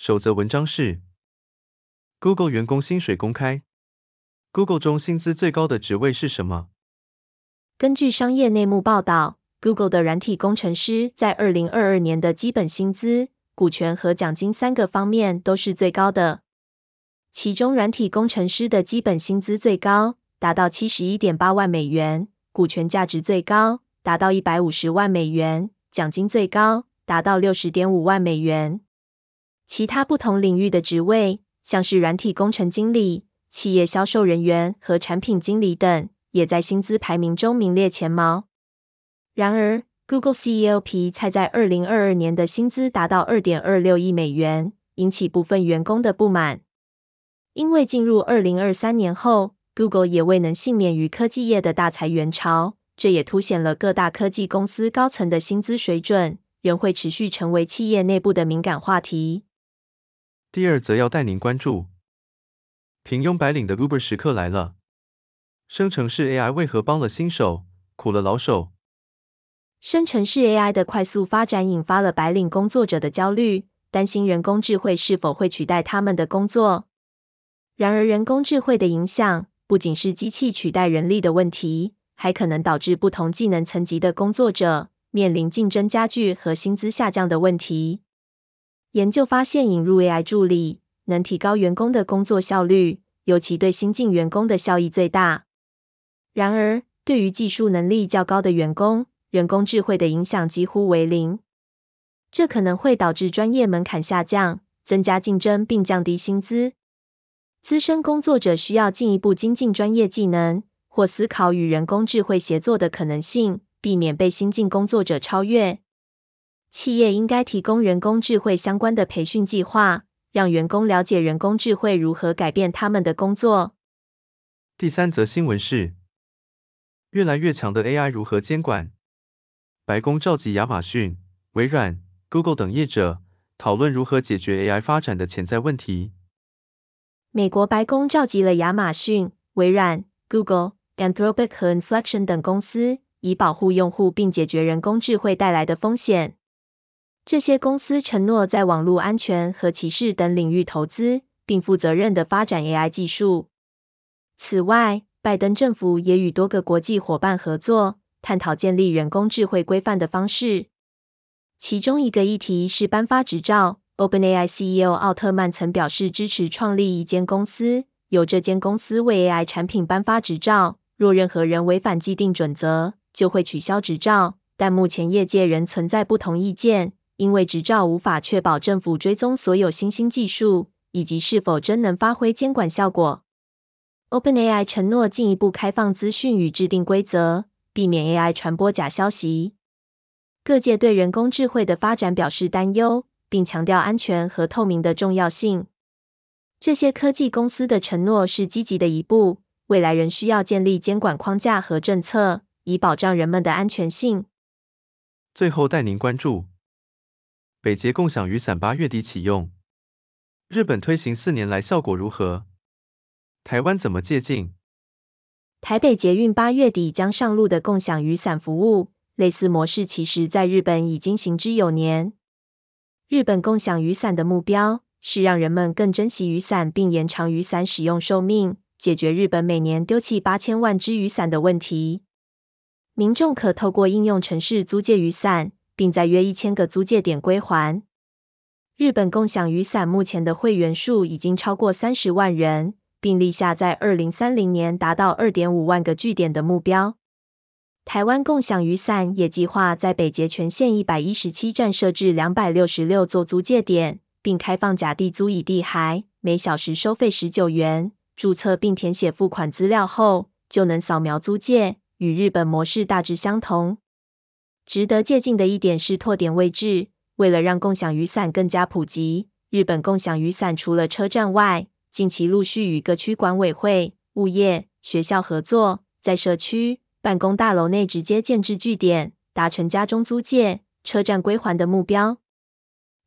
首则文章是：Google 员工薪水公开。Google 中薪资最高的职位是什么？根据商业内幕报道，Google 的软体工程师在二零二二年的基本薪资、股权和奖金三个方面都是最高的。其中，软体工程师的基本薪资最高，达到七十一点八万美元。股权价值最高，达到一百五十万美元，奖金最高，达到六十点五万美元。其他不同领域的职位，像是软体工程经理、企业销售人员和产品经理等，也在薪资排名中名列前茅。然而，Google CEO 皮蔡在二零二二年的薪资达到二点二六亿美元，引起部分员工的不满。因为进入二零二三年后，Google 也未能幸免于科技业的大裁员潮，这也凸显了各大科技公司高层的薪资水准仍会持续成为企业内部的敏感话题。第二则要带您关注，平庸白领的 Uber 时刻来了，生成式 AI 为何帮了新手，苦了老手？生成式 AI 的快速发展引发了白领工作者的焦虑，担心人工智慧是否会取代他们的工作。然而，人工智慧的影响，不仅是机器取代人力的问题，还可能导致不同技能层级的工作者面临竞争加剧和薪资下降的问题。研究发现，引入 AI 助理能提高员工的工作效率，尤其对新进员工的效益最大。然而，对于技术能力较高的员工，人工智慧的影响几乎为零。这可能会导致专业门槛下降，增加竞争并降低薪资。资深工作者需要进一步精进专业技能，或思考与人工智慧协作的可能性，避免被新进工作者超越。企业应该提供人工智慧相关的培训计划，让员工了解人工智慧如何改变他们的工作。第三则新闻是：越来越强的 AI 如何监管？白宫召集亚马逊、微软、Google 等业者，讨论如何解决 AI 发展的潜在问题。美国白宫召集了亚马逊、微软、Google、Anthropic 和 Inflection 等公司，以保护用户并解决人工智慧带来的风险。这些公司承诺在网络安全和歧视等领域投资，并负责任地发展 AI 技术。此外，拜登政府也与多个国际伙伴合作，探讨建立人工智慧规范的方式。其中一个议题是颁发执照。OpenAI CEO 奥特曼曾表示支持创立一间公司，由这间公司为 AI 产品颁发执照。若任何人违反既定准则，就会取消执照。但目前业界仍存在不同意见，因为执照无法确保政府追踪所有新兴技术，以及是否真能发挥监管效果。OpenAI 承诺进一步开放资讯与制定规则，避免 AI 传播假消息。各界对人工智慧的发展表示担忧。并强调安全和透明的重要性。这些科技公司的承诺是积极的一步，未来仍需要建立监管框架和政策，以保障人们的安全性。最后带您关注，北捷共享雨伞八月底启用，日本推行四年来效果如何？台湾怎么借镜？台北捷运八月底将上路的共享雨伞服务，类似模式其实在日本已经行之有年。日本共享雨伞的目标是让人们更珍惜雨伞，并延长雨伞使用寿命，解决日本每年丢弃八千万只雨伞的问题。民众可透过应用程式租借雨伞，并在约一千个租借点归还。日本共享雨伞目前的会员数已经超过三十万人，并立下在二零三零年达到二点五万个据点的目标。台湾共享雨伞也计划在北捷全线一百一十七站设置两百六十六座租借点，并开放甲地租乙地还，每小时收费十九元。注册并填写付款资料后，就能扫描租借，与日本模式大致相同。值得借鉴的一点是拓点位置，为了让共享雨伞更加普及，日本共享雨伞除了车站外，近期陆续与各区管委会、物业、学校合作，在社区办公大楼内直接建置据点，达成家中租借、车站归还的目标。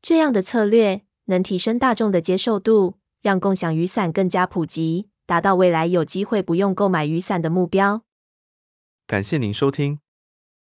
这样的策略能提升大众的接受度，让共享雨伞更加普及，达到未来有机会不用购买雨伞的目标。感谢您收听，